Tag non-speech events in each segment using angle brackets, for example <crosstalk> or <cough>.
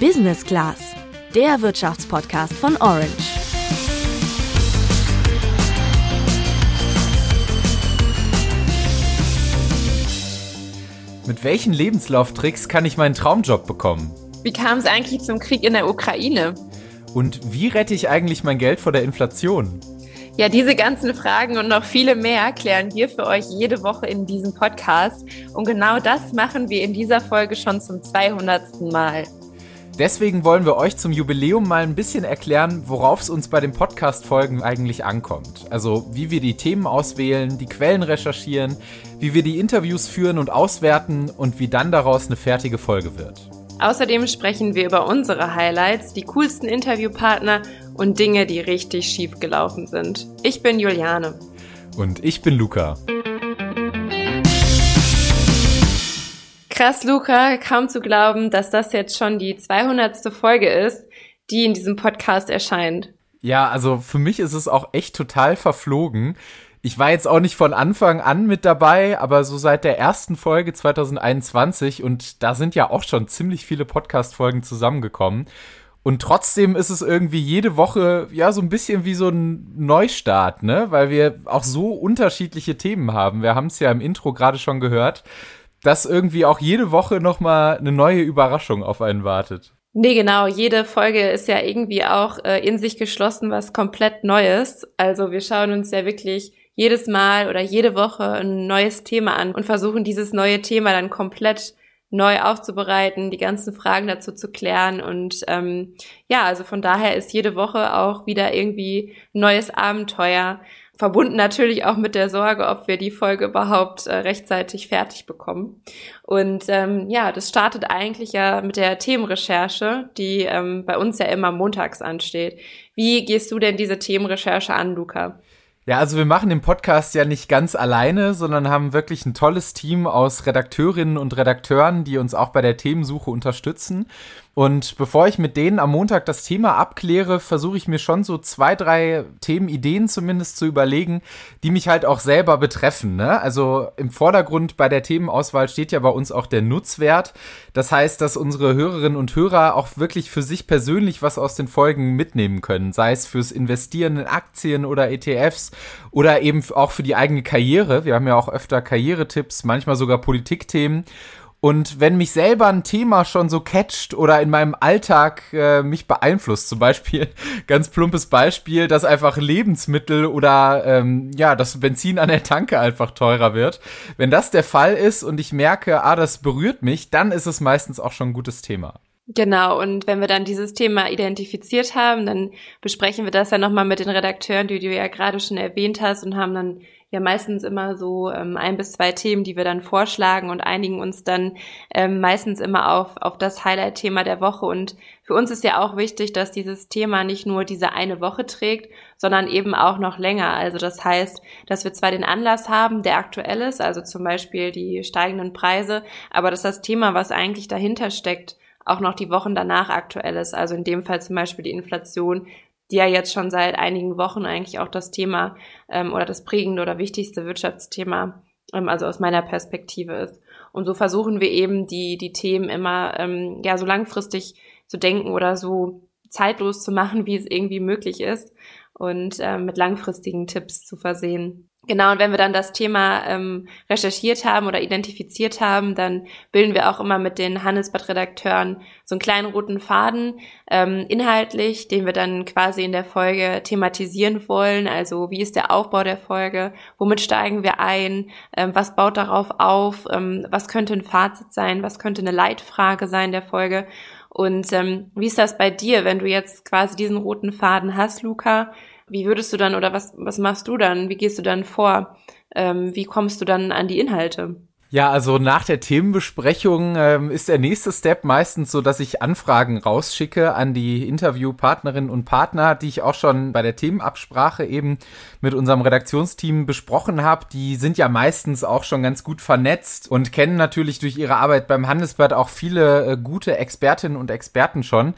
Business Class, der Wirtschaftspodcast von Orange. Mit welchen Lebenslauftricks kann ich meinen Traumjob bekommen? Wie kam es eigentlich zum Krieg in der Ukraine? Und wie rette ich eigentlich mein Geld vor der Inflation? Ja, diese ganzen Fragen und noch viele mehr klären wir für euch jede Woche in diesem Podcast. Und genau das machen wir in dieser Folge schon zum 200. Mal. Deswegen wollen wir euch zum Jubiläum mal ein bisschen erklären, worauf es uns bei den Podcast-Folgen eigentlich ankommt. Also wie wir die Themen auswählen, die Quellen recherchieren, wie wir die Interviews führen und auswerten und wie dann daraus eine fertige Folge wird. Außerdem sprechen wir über unsere Highlights, die coolsten Interviewpartner und Dinge, die richtig schief gelaufen sind. Ich bin Juliane. Und ich bin Luca. Krass, Luca, kaum zu glauben, dass das jetzt schon die 200. Folge ist, die in diesem Podcast erscheint. Ja, also für mich ist es auch echt total verflogen. Ich war jetzt auch nicht von Anfang an mit dabei, aber so seit der ersten Folge 2021 und da sind ja auch schon ziemlich viele Podcast-Folgen zusammengekommen. Und trotzdem ist es irgendwie jede Woche ja so ein bisschen wie so ein Neustart, ne? Weil wir auch so unterschiedliche Themen haben. Wir haben es ja im Intro gerade schon gehört, dass irgendwie auch jede Woche nochmal eine neue Überraschung auf einen wartet. Nee, genau. Jede Folge ist ja irgendwie auch äh, in sich geschlossen, was komplett Neues. Also wir schauen uns ja wirklich jedes Mal oder jede Woche ein neues Thema an und versuchen dieses neue Thema dann komplett neu aufzubereiten, die ganzen Fragen dazu zu klären. Und ähm, ja, also von daher ist jede Woche auch wieder irgendwie neues Abenteuer. Verbunden natürlich auch mit der Sorge, ob wir die Folge überhaupt äh, rechtzeitig fertig bekommen. Und ähm, ja, das startet eigentlich ja mit der Themenrecherche, die ähm, bei uns ja immer montags ansteht. Wie gehst du denn diese Themenrecherche an, Luca? Ja, also wir machen den Podcast ja nicht ganz alleine, sondern haben wirklich ein tolles Team aus Redakteurinnen und Redakteuren, die uns auch bei der Themensuche unterstützen. Und bevor ich mit denen am Montag das Thema abkläre, versuche ich mir schon so zwei, drei Themenideen zumindest zu überlegen, die mich halt auch selber betreffen. Ne? Also im Vordergrund bei der Themenauswahl steht ja bei uns auch der Nutzwert. Das heißt, dass unsere Hörerinnen und Hörer auch wirklich für sich persönlich was aus den Folgen mitnehmen können. Sei es fürs Investieren in Aktien oder ETFs oder eben auch für die eigene Karriere. Wir haben ja auch öfter Karrieretipps, manchmal sogar Politikthemen. Und wenn mich selber ein Thema schon so catcht oder in meinem Alltag äh, mich beeinflusst, zum Beispiel, <laughs> ganz plumpes Beispiel, dass einfach Lebensmittel oder ähm, ja, das Benzin an der Tanke einfach teurer wird. Wenn das der Fall ist und ich merke, ah, das berührt mich, dann ist es meistens auch schon ein gutes Thema. Genau, und wenn wir dann dieses Thema identifiziert haben, dann besprechen wir das ja nochmal mit den Redakteuren, die du ja gerade schon erwähnt hast und haben dann ja meistens immer so ähm, ein bis zwei Themen, die wir dann vorschlagen und einigen uns dann ähm, meistens immer auf, auf das Highlight-Thema der Woche. Und für uns ist ja auch wichtig, dass dieses Thema nicht nur diese eine Woche trägt, sondern eben auch noch länger. Also das heißt, dass wir zwar den Anlass haben, der aktuell ist, also zum Beispiel die steigenden Preise, aber dass das Thema, was eigentlich dahinter steckt, auch noch die Wochen danach aktuell ist. Also in dem Fall zum Beispiel die Inflation, die ja jetzt schon seit einigen Wochen eigentlich auch das Thema ähm, oder das prägende oder wichtigste Wirtschaftsthema, ähm, also aus meiner Perspektive ist. Und so versuchen wir eben die, die Themen immer ähm, ja so langfristig zu denken oder so zeitlos zu machen, wie es irgendwie möglich ist und ähm, mit langfristigen Tipps zu versehen. Genau, und wenn wir dann das Thema ähm, recherchiert haben oder identifiziert haben, dann bilden wir auch immer mit den Handelsblatt-Redakteuren so einen kleinen roten Faden ähm, inhaltlich, den wir dann quasi in der Folge thematisieren wollen. Also wie ist der Aufbau der Folge, womit steigen wir ein, ähm, was baut darauf auf, ähm, was könnte ein Fazit sein, was könnte eine Leitfrage sein der Folge. Und ähm, wie ist das bei dir, wenn du jetzt quasi diesen roten Faden hast, Luca? Wie würdest du dann oder was, was machst du dann? Wie gehst du dann vor? Ähm, wie kommst du dann an die Inhalte? Ja, also nach der Themenbesprechung ähm, ist der nächste Step meistens so, dass ich Anfragen rausschicke an die Interviewpartnerinnen und Partner, die ich auch schon bei der Themenabsprache eben mit unserem Redaktionsteam besprochen habe. Die sind ja meistens auch schon ganz gut vernetzt und kennen natürlich durch ihre Arbeit beim Handelsblatt auch viele äh, gute Expertinnen und Experten schon.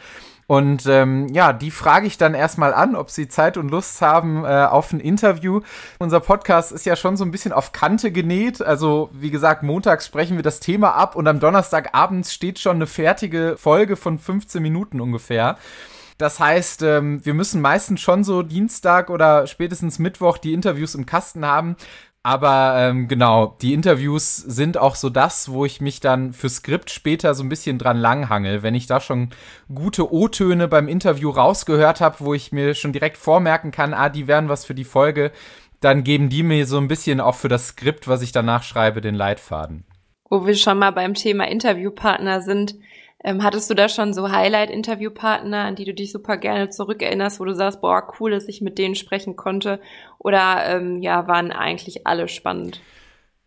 Und ähm, ja, die frage ich dann erstmal an, ob sie Zeit und Lust haben äh, auf ein Interview. Unser Podcast ist ja schon so ein bisschen auf Kante genäht. Also wie gesagt, montags sprechen wir das Thema ab und am Donnerstagabend steht schon eine fertige Folge von 15 Minuten ungefähr. Das heißt, ähm, wir müssen meistens schon so Dienstag oder spätestens Mittwoch die Interviews im Kasten haben. Aber ähm, genau, die Interviews sind auch so das, wo ich mich dann für Skript später so ein bisschen dran langhangel. Wenn ich da schon gute O-Töne beim Interview rausgehört habe, wo ich mir schon direkt vormerken kann, ah, die wären was für die Folge, dann geben die mir so ein bisschen auch für das Skript, was ich danach schreibe, den Leitfaden. Wo wir schon mal beim Thema Interviewpartner sind, ähm, hattest du da schon so Highlight-Interviewpartner, an die du dich super gerne zurückerinnerst, wo du sagst, boah, cool, dass ich mit denen sprechen konnte? Oder ähm, ja, waren eigentlich alle spannend?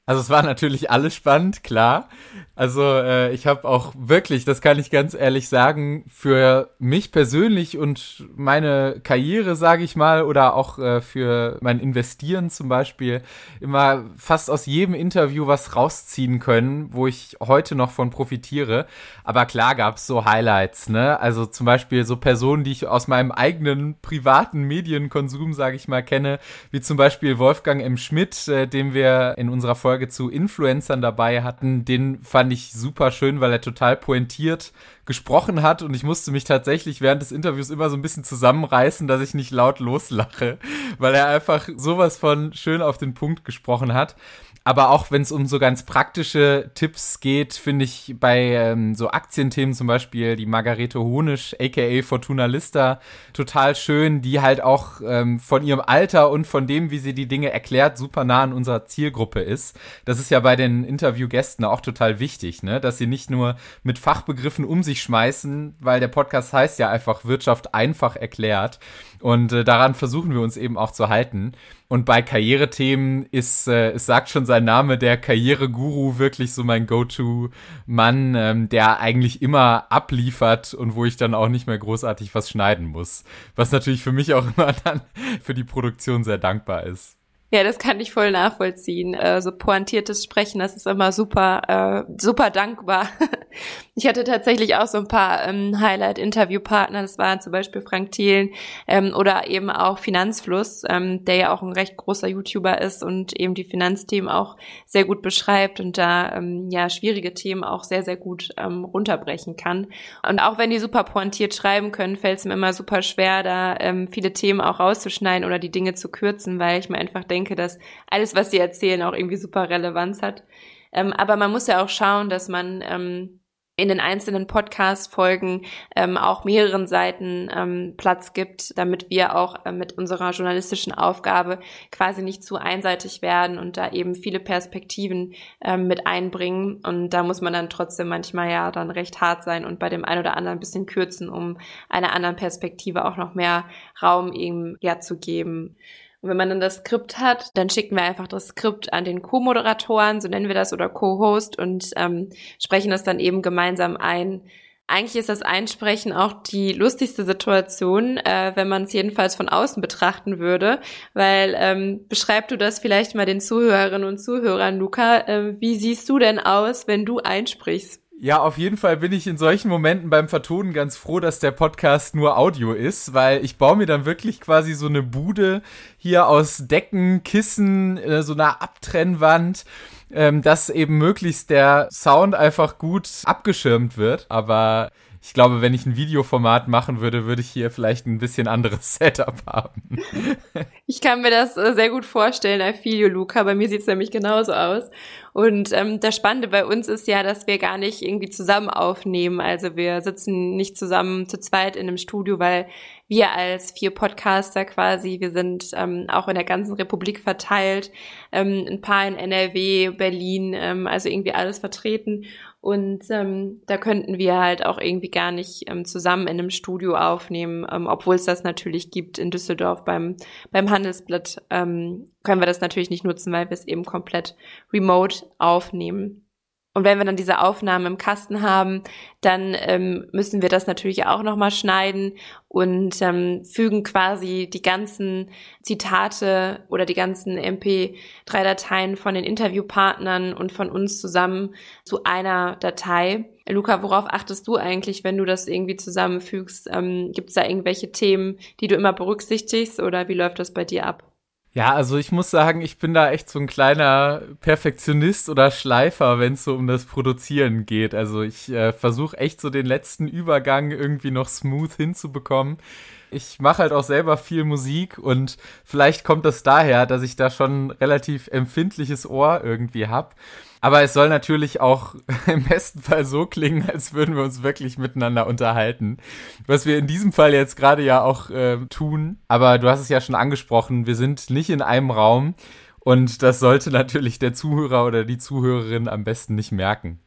Also es war natürlich alles spannend, klar. Also äh, ich habe auch wirklich, das kann ich ganz ehrlich sagen, für mich persönlich und meine Karriere, sage ich mal, oder auch äh, für mein Investieren zum Beispiel, immer fast aus jedem Interview was rausziehen können, wo ich heute noch von profitiere. Aber klar gab es so Highlights, ne? Also zum Beispiel so Personen, die ich aus meinem eigenen privaten Medienkonsum, sage ich mal, kenne, wie zum Beispiel Wolfgang M. Schmidt, äh, den wir in unserer Folge zu Influencern dabei hatten. Den fand fand ich super schön, weil er total pointiert gesprochen hat und ich musste mich tatsächlich während des Interviews immer so ein bisschen zusammenreißen, dass ich nicht laut loslache, weil er einfach sowas von schön auf den Punkt gesprochen hat. Aber auch wenn es um so ganz praktische Tipps geht, finde ich bei ähm, so Aktienthemen zum Beispiel die Margarete Honisch, aka Fortuna Lista, total schön, die halt auch ähm, von ihrem Alter und von dem, wie sie die Dinge erklärt, super nah an unserer Zielgruppe ist. Das ist ja bei den Interviewgästen auch total wichtig, ne? dass sie nicht nur mit Fachbegriffen um sich schmeißen, weil der Podcast heißt ja einfach Wirtschaft einfach erklärt. Und äh, daran versuchen wir uns eben auch zu halten. Und bei Karrierethemen ist, äh, es sagt schon sein Name, der Karriereguru wirklich so mein Go-To-Mann, ähm, der eigentlich immer abliefert und wo ich dann auch nicht mehr großartig was schneiden muss. Was natürlich für mich auch <laughs> immer dann für die Produktion sehr dankbar ist. Ja, das kann ich voll nachvollziehen. Äh, so pointiertes Sprechen, das ist immer super, äh, super dankbar. <laughs> ich hatte tatsächlich auch so ein paar ähm, Highlight-Interviewpartner. Das waren zum Beispiel Frank Thielen ähm, oder eben auch Finanzfluss, ähm, der ja auch ein recht großer YouTuber ist und eben die Finanzthemen auch sehr gut beschreibt und da ja schwierige Themen auch sehr, sehr gut runterbrechen kann. Und auch wenn die super pointiert schreiben können, fällt es mir immer super schwer, da viele Themen auch rauszuschneiden oder die Dinge zu kürzen, weil ich mir einfach denke, denke, dass alles, was sie erzählen, auch irgendwie super Relevanz hat. Ähm, aber man muss ja auch schauen, dass man ähm, in den einzelnen Podcast-Folgen ähm, auch mehreren Seiten ähm, Platz gibt, damit wir auch äh, mit unserer journalistischen Aufgabe quasi nicht zu einseitig werden und da eben viele Perspektiven ähm, mit einbringen. Und da muss man dann trotzdem manchmal ja dann recht hart sein und bei dem einen oder anderen ein bisschen kürzen, um einer anderen Perspektive auch noch mehr Raum ihm ja zu geben. Und wenn man dann das Skript hat, dann schicken wir einfach das Skript an den Co-Moderatoren, so nennen wir das, oder Co-Host und ähm, sprechen das dann eben gemeinsam ein. Eigentlich ist das Einsprechen auch die lustigste Situation, äh, wenn man es jedenfalls von außen betrachten würde, weil ähm, beschreib du das vielleicht mal den Zuhörerinnen und Zuhörern, Luca. Äh, wie siehst du denn aus, wenn du einsprichst? Ja, auf jeden Fall bin ich in solchen Momenten beim Vertonen ganz froh, dass der Podcast nur Audio ist, weil ich baue mir dann wirklich quasi so eine Bude hier aus Decken, Kissen, äh, so einer Abtrennwand, ähm, dass eben möglichst der Sound einfach gut abgeschirmt wird. Aber ich glaube, wenn ich ein Videoformat machen würde, würde ich hier vielleicht ein bisschen anderes <laughs> Setup haben. Ich kann mir das äh, sehr gut vorstellen, Alfilio Luca. Bei mir sieht es nämlich genauso aus. Und ähm, das Spannende bei uns ist ja, dass wir gar nicht irgendwie zusammen aufnehmen. Also wir sitzen nicht zusammen zu zweit in einem Studio, weil wir als vier Podcaster quasi, wir sind ähm, auch in der ganzen Republik verteilt, ähm, ein paar in NRW, Berlin, ähm, also irgendwie alles vertreten. Und ähm, da könnten wir halt auch irgendwie gar nicht ähm, zusammen in einem Studio aufnehmen, ähm, obwohl es das natürlich gibt in Düsseldorf beim, beim Handelsblatt. Ähm, können wir das natürlich nicht nutzen, weil wir es eben komplett remote aufnehmen. Und wenn wir dann diese Aufnahmen im Kasten haben, dann ähm, müssen wir das natürlich auch nochmal schneiden und ähm, fügen quasi die ganzen Zitate oder die ganzen MP3-Dateien von den Interviewpartnern und von uns zusammen zu einer Datei. Luca, worauf achtest du eigentlich, wenn du das irgendwie zusammenfügst? Ähm, Gibt es da irgendwelche Themen, die du immer berücksichtigst oder wie läuft das bei dir ab? Ja, also ich muss sagen, ich bin da echt so ein kleiner Perfektionist oder Schleifer, wenn es so um das Produzieren geht. Also ich äh, versuche echt so den letzten Übergang irgendwie noch smooth hinzubekommen. Ich mache halt auch selber viel Musik und vielleicht kommt das daher, dass ich da schon relativ empfindliches Ohr irgendwie hab. Aber es soll natürlich auch <laughs> im besten Fall so klingen, als würden wir uns wirklich miteinander unterhalten. Was wir in diesem Fall jetzt gerade ja auch äh, tun. Aber du hast es ja schon angesprochen, wir sind nicht in einem Raum. Und das sollte natürlich der Zuhörer oder die Zuhörerin am besten nicht merken.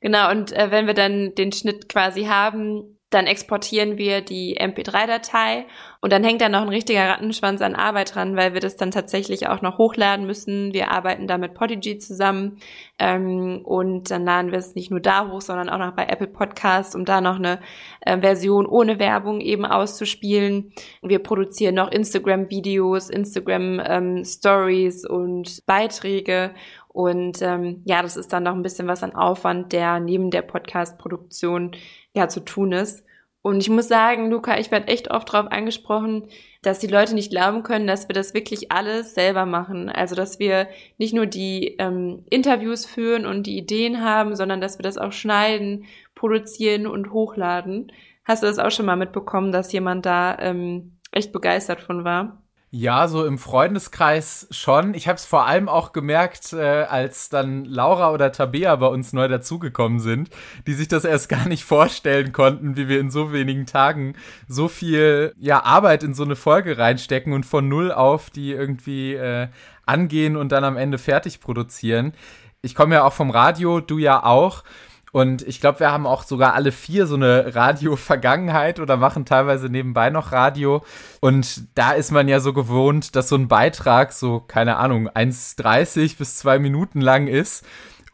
Genau, und äh, wenn wir dann den Schnitt quasi haben, dann exportieren wir die MP3-Datei und dann hängt da noch ein richtiger Rattenschwanz an Arbeit dran, weil wir das dann tatsächlich auch noch hochladen müssen. Wir arbeiten da mit Podigy zusammen ähm, und dann laden wir es nicht nur da hoch, sondern auch noch bei Apple Podcast, um da noch eine äh, Version ohne Werbung eben auszuspielen. Wir produzieren noch Instagram-Videos, Instagram-Stories ähm, und Beiträge und ähm, ja, das ist dann noch ein bisschen was an Aufwand, der neben der Podcast-Produktion ja zu tun ist. Und ich muss sagen, Luca, ich werde echt oft darauf angesprochen, dass die Leute nicht glauben können, dass wir das wirklich alles selber machen. Also dass wir nicht nur die ähm, Interviews führen und die Ideen haben, sondern dass wir das auch schneiden, produzieren und hochladen. Hast du das auch schon mal mitbekommen, dass jemand da ähm, echt begeistert von war? Ja, so im Freundeskreis schon. Ich habe es vor allem auch gemerkt, äh, als dann Laura oder Tabea bei uns neu dazugekommen sind, die sich das erst <laughs> gar nicht vorstellen konnten, wie wir in so wenigen Tagen so viel ja, Arbeit in so eine Folge reinstecken und von null auf die irgendwie äh, angehen und dann am Ende fertig produzieren. Ich komme ja auch vom Radio, du ja auch. Und ich glaube, wir haben auch sogar alle vier so eine Radio-Vergangenheit oder machen teilweise nebenbei noch Radio. Und da ist man ja so gewohnt, dass so ein Beitrag so, keine Ahnung, 1,30 bis zwei Minuten lang ist.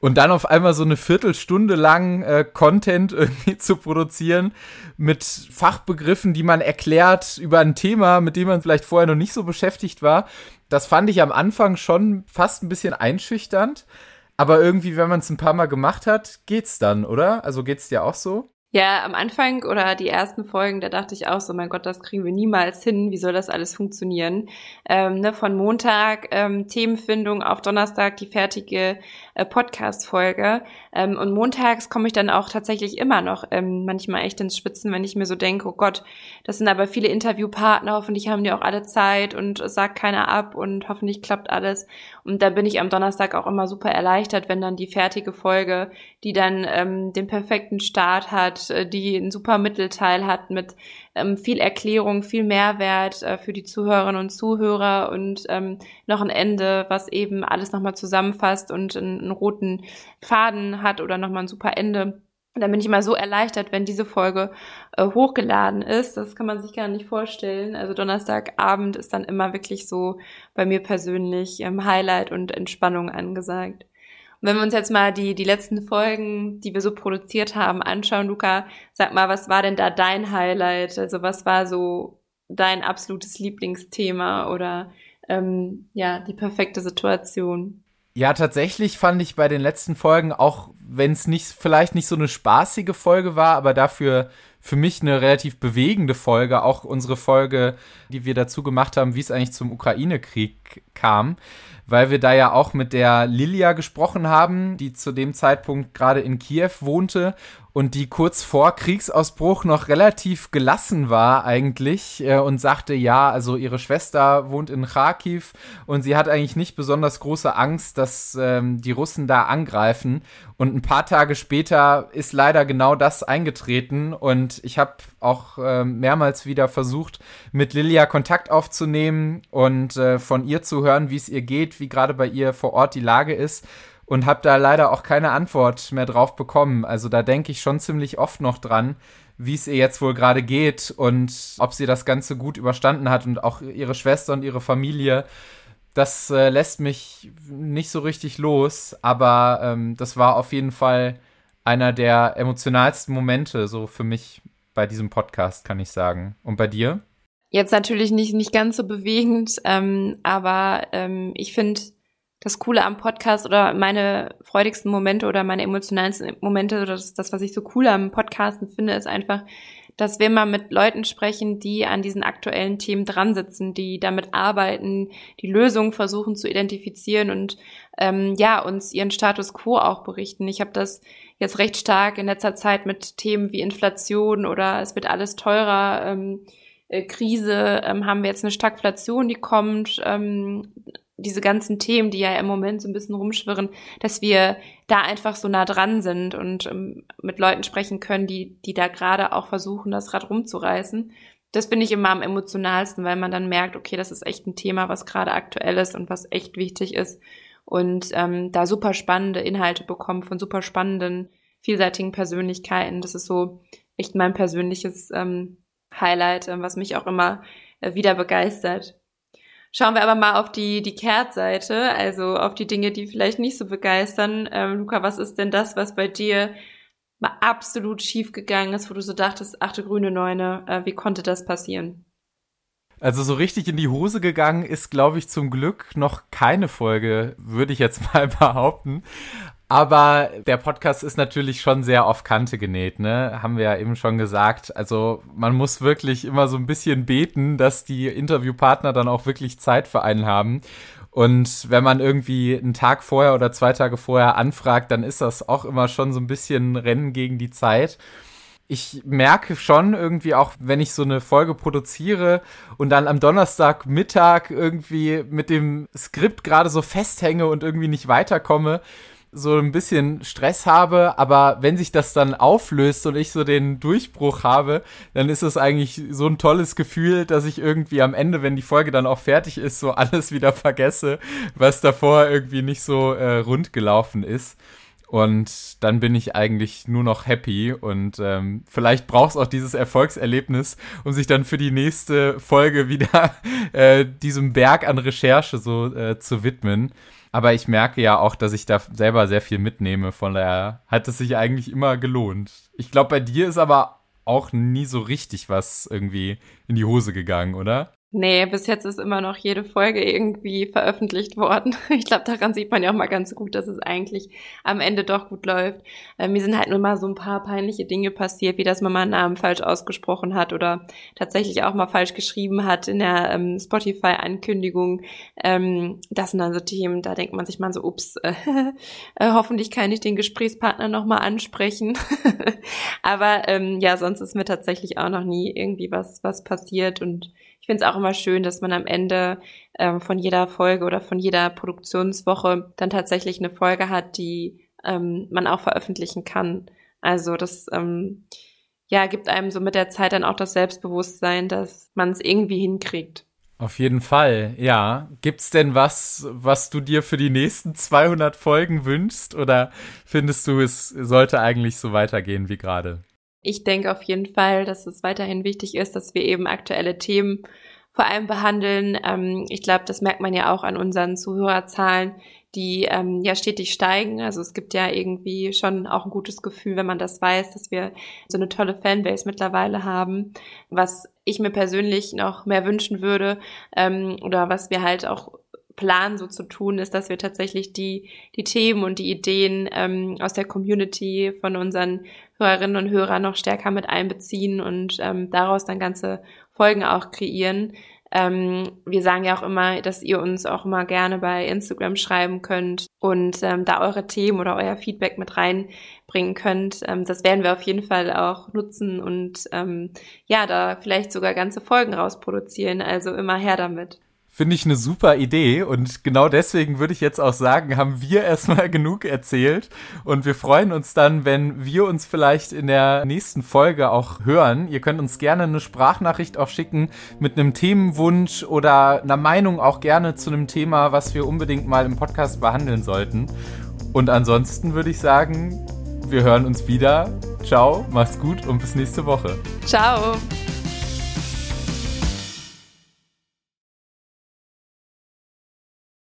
Und dann auf einmal so eine Viertelstunde lang äh, Content <laughs> irgendwie zu produzieren mit Fachbegriffen, die man erklärt über ein Thema, mit dem man vielleicht vorher noch nicht so beschäftigt war. Das fand ich am Anfang schon fast ein bisschen einschüchternd. Aber irgendwie, wenn man es ein paar Mal gemacht hat, geht's dann, oder? Also geht's dir auch so? Ja, am Anfang oder die ersten Folgen, da dachte ich auch so, mein Gott, das kriegen wir niemals hin. Wie soll das alles funktionieren? Ähm, ne, von Montag ähm, Themenfindung auf Donnerstag die fertige äh, Podcast-Folge. Ähm, und montags komme ich dann auch tatsächlich immer noch ähm, manchmal echt ins Schwitzen, wenn ich mir so denke, oh Gott, das sind aber viele Interviewpartner, hoffentlich haben die auch alle Zeit und sagt keiner ab und hoffentlich klappt alles. Und da bin ich am Donnerstag auch immer super erleichtert, wenn dann die fertige Folge, die dann ähm, den perfekten Start hat, äh, die einen super Mittelteil hat mit ähm, viel Erklärung, viel Mehrwert äh, für die Zuhörerinnen und Zuhörer und ähm, noch ein Ende, was eben alles nochmal zusammenfasst und einen, einen roten Faden hat oder nochmal ein super Ende. Und dann bin ich immer so erleichtert, wenn diese Folge äh, hochgeladen ist. Das kann man sich gar nicht vorstellen. Also Donnerstagabend ist dann immer wirklich so bei mir persönlich ähm, Highlight und Entspannung angesagt. Und wenn wir uns jetzt mal die, die letzten Folgen, die wir so produziert haben, anschauen, Luca, sag mal, was war denn da dein Highlight? Also was war so dein absolutes Lieblingsthema oder ähm, ja, die perfekte Situation? Ja, tatsächlich fand ich bei den letzten Folgen, auch wenn es nicht, vielleicht nicht so eine spaßige Folge war, aber dafür für mich eine relativ bewegende Folge, auch unsere Folge, die wir dazu gemacht haben, wie es eigentlich zum Ukraine-Krieg kam, weil wir da ja auch mit der Lilia gesprochen haben, die zu dem Zeitpunkt gerade in Kiew wohnte und die kurz vor Kriegsausbruch noch relativ gelassen war eigentlich äh, und sagte, ja, also ihre Schwester wohnt in Kharkiv und sie hat eigentlich nicht besonders große Angst, dass ähm, die Russen da angreifen. Und ein paar Tage später ist leider genau das eingetreten und ich habe auch äh, mehrmals wieder versucht, mit Lilia Kontakt aufzunehmen und äh, von ihr zu hören, wie es ihr geht, wie gerade bei ihr vor Ort die Lage ist und habe da leider auch keine Antwort mehr drauf bekommen. Also da denke ich schon ziemlich oft noch dran, wie es ihr jetzt wohl gerade geht und ob sie das Ganze gut überstanden hat und auch ihre Schwester und ihre Familie. das äh, lässt mich nicht so richtig los, aber ähm, das war auf jeden Fall einer der emotionalsten Momente so für mich bei diesem Podcast, kann ich sagen. Und bei dir? Jetzt natürlich nicht, nicht ganz so bewegend, ähm, aber ähm, ich finde das Coole am Podcast oder meine freudigsten Momente oder meine emotionalsten Momente oder das, das, was ich so cool am Podcasten finde, ist einfach, dass wir mal mit Leuten sprechen, die an diesen aktuellen Themen dran sitzen, die damit arbeiten, die Lösungen versuchen zu identifizieren und ähm, ja, uns ihren Status quo auch berichten. Ich habe das jetzt recht stark in letzter Zeit mit Themen wie Inflation oder es wird alles teurer. Ähm, äh, Krise, ähm, haben wir jetzt eine Stagflation, die kommt, ähm, diese ganzen Themen, die ja im Moment so ein bisschen rumschwirren, dass wir da einfach so nah dran sind und ähm, mit Leuten sprechen können, die, die da gerade auch versuchen, das Rad rumzureißen. Das finde ich immer am emotionalsten, weil man dann merkt, okay, das ist echt ein Thema, was gerade aktuell ist und was echt wichtig ist. Und ähm, da super spannende Inhalte bekommen von super spannenden, vielseitigen Persönlichkeiten. Das ist so echt mein persönliches ähm, Highlight, was mich auch immer äh, wieder begeistert. Schauen wir aber mal auf die, die Kehrtseite, also auf die Dinge, die vielleicht nicht so begeistern. Ähm, Luca, was ist denn das, was bei dir mal absolut schief gegangen ist, wo du so dachtest, achte grüne Neune, äh, wie konnte das passieren? Also so richtig in die Hose gegangen ist, glaube ich, zum Glück noch keine Folge, würde ich jetzt <laughs> mal behaupten. Aber der Podcast ist natürlich schon sehr auf Kante genäht, ne? Haben wir ja eben schon gesagt. Also man muss wirklich immer so ein bisschen beten, dass die Interviewpartner dann auch wirklich Zeit für einen haben. Und wenn man irgendwie einen Tag vorher oder zwei Tage vorher anfragt, dann ist das auch immer schon so ein bisschen Rennen gegen die Zeit ich merke schon irgendwie auch, wenn ich so eine Folge produziere und dann am Donnerstagmittag irgendwie mit dem Skript gerade so festhänge und irgendwie nicht weiterkomme, so ein bisschen Stress habe, aber wenn sich das dann auflöst und ich so den Durchbruch habe, dann ist es eigentlich so ein tolles Gefühl, dass ich irgendwie am Ende, wenn die Folge dann auch fertig ist, so alles wieder vergesse, was davor irgendwie nicht so äh, rund gelaufen ist. Und dann bin ich eigentlich nur noch happy und ähm, vielleicht braucht es auch dieses Erfolgserlebnis, um sich dann für die nächste Folge wieder <laughs> äh, diesem Berg an Recherche so äh, zu widmen. Aber ich merke ja auch, dass ich da selber sehr viel mitnehme. Von daher hat es sich eigentlich immer gelohnt. Ich glaube, bei dir ist aber auch nie so richtig was irgendwie in die Hose gegangen, oder? Nee, bis jetzt ist immer noch jede Folge irgendwie veröffentlicht worden. <laughs> Ich glaube, daran sieht man ja auch mal ganz gut, dass es eigentlich am Ende doch gut läuft. Äh, mir sind halt nur mal so ein paar peinliche Dinge passiert, wie dass man mal einen Namen falsch ausgesprochen hat oder tatsächlich auch mal falsch geschrieben hat in der ähm, Spotify-Ankündigung. Ähm, das sind dann so Themen, da denkt man sich mal so, ups, äh, <laughs> äh, hoffentlich kann ich den Gesprächspartner nochmal ansprechen. <laughs> Aber ähm, ja, sonst ist mir tatsächlich auch noch nie irgendwie was, was passiert und finde es auch immer schön, dass man am Ende ähm, von jeder Folge oder von jeder Produktionswoche dann tatsächlich eine Folge hat, die ähm, man auch veröffentlichen kann. Also das ähm, ja gibt einem so mit der Zeit dann auch das Selbstbewusstsein, dass man es irgendwie hinkriegt. Auf jeden Fall, ja. Gibt's denn was, was du dir für die nächsten 200 Folgen wünschst oder findest du, es sollte eigentlich so weitergehen wie gerade? Ich denke auf jeden Fall, dass es weiterhin wichtig ist, dass wir eben aktuelle Themen vor allem behandeln. Ähm, ich glaube, das merkt man ja auch an unseren Zuhörerzahlen, die ähm, ja stetig steigen. Also es gibt ja irgendwie schon auch ein gutes Gefühl, wenn man das weiß, dass wir so eine tolle Fanbase mittlerweile haben. Was ich mir persönlich noch mehr wünschen würde ähm, oder was wir halt auch Plan so zu tun, ist, dass wir tatsächlich die, die Themen und die Ideen ähm, aus der Community von unseren Hörerinnen und Hörern noch stärker mit einbeziehen und ähm, daraus dann ganze Folgen auch kreieren. Ähm, wir sagen ja auch immer, dass ihr uns auch immer gerne bei Instagram schreiben könnt und ähm, da eure Themen oder euer Feedback mit reinbringen könnt. Ähm, das werden wir auf jeden Fall auch nutzen und ähm, ja, da vielleicht sogar ganze Folgen rausproduzieren. Also immer her damit. Finde ich eine super Idee und genau deswegen würde ich jetzt auch sagen, haben wir erstmal <laughs> genug erzählt und wir freuen uns dann, wenn wir uns vielleicht in der nächsten Folge auch hören. Ihr könnt uns gerne eine Sprachnachricht auch schicken mit einem Themenwunsch oder einer Meinung auch gerne zu einem Thema, was wir unbedingt mal im Podcast behandeln sollten. Und ansonsten würde ich sagen, wir hören uns wieder. Ciao, macht's gut und bis nächste Woche. Ciao.